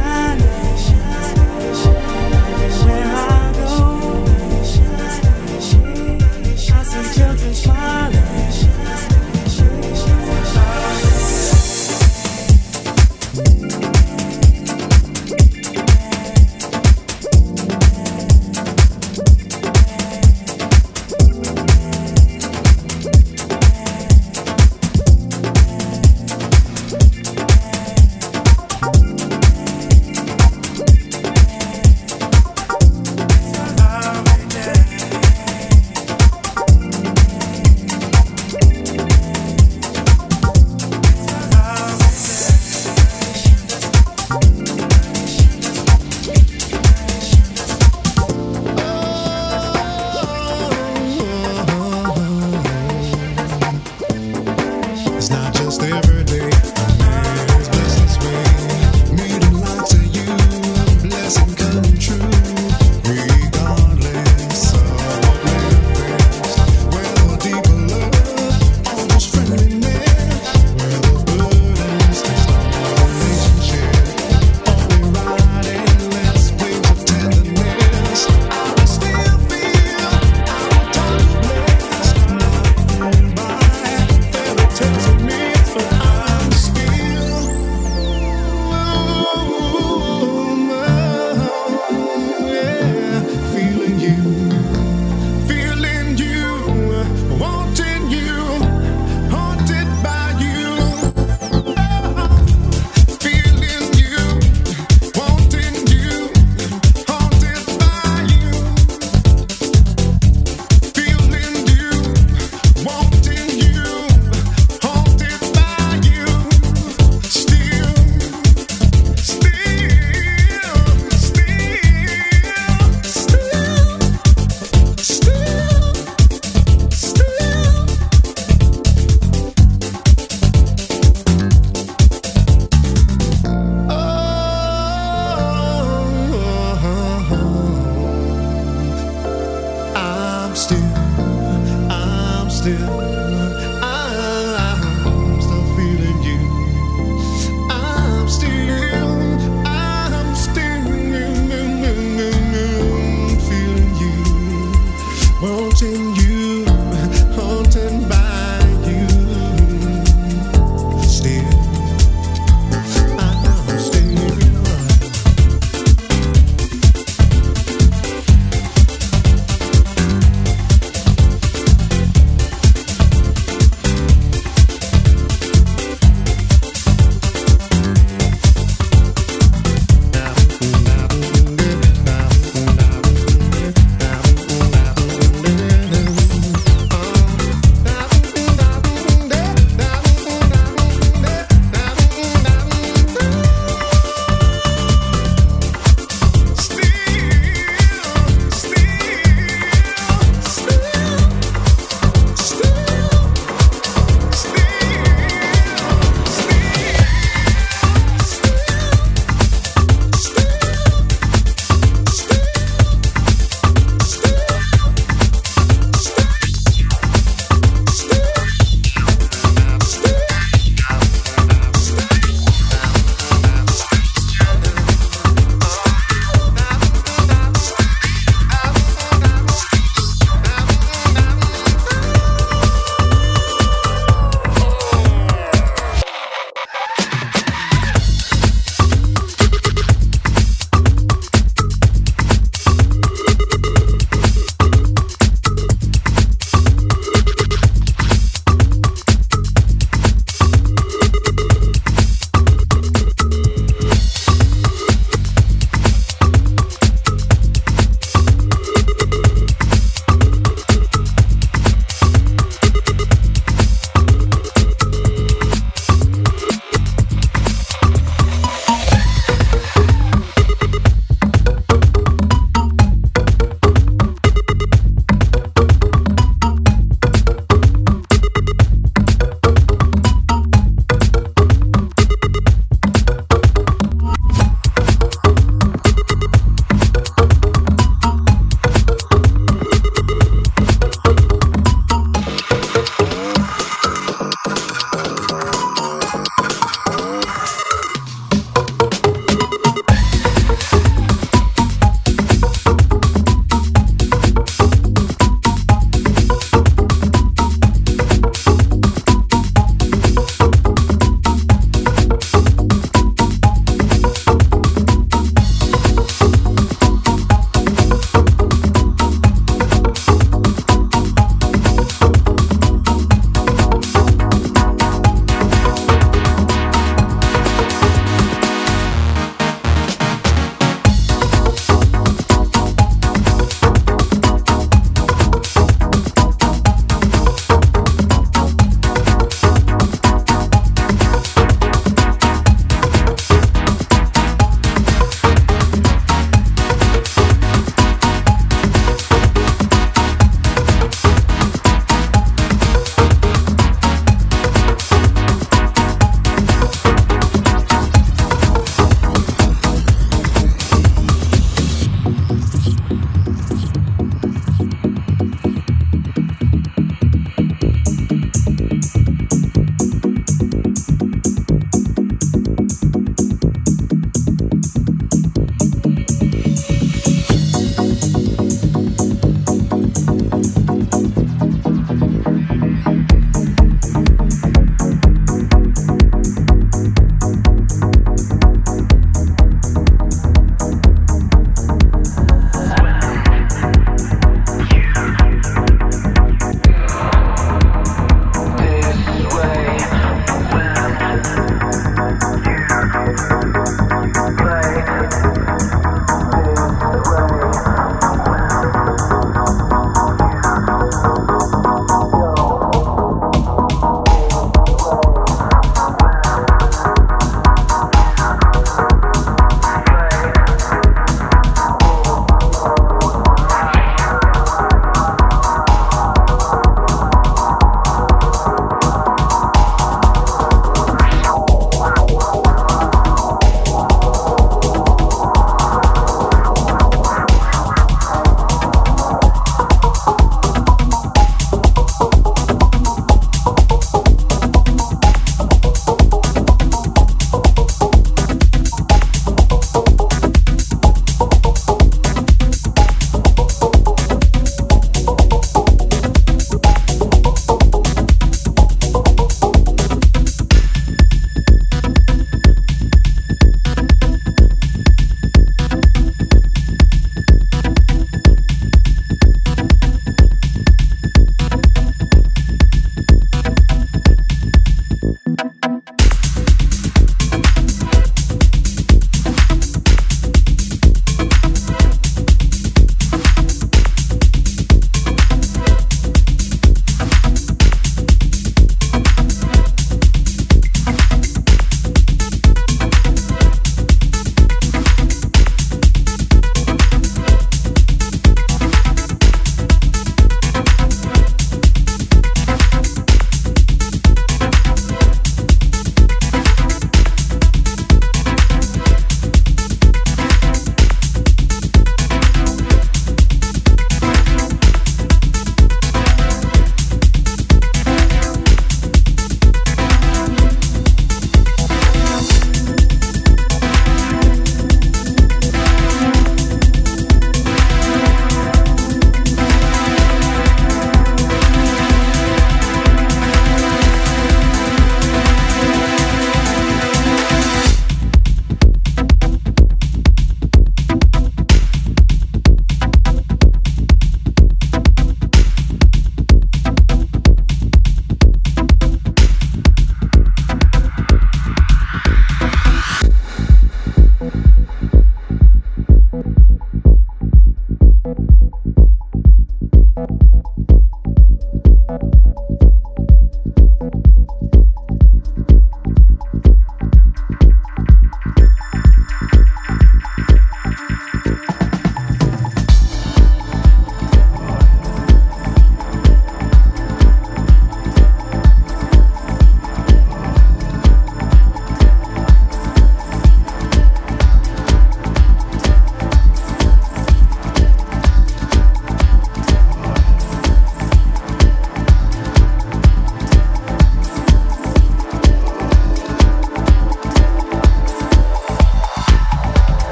vanish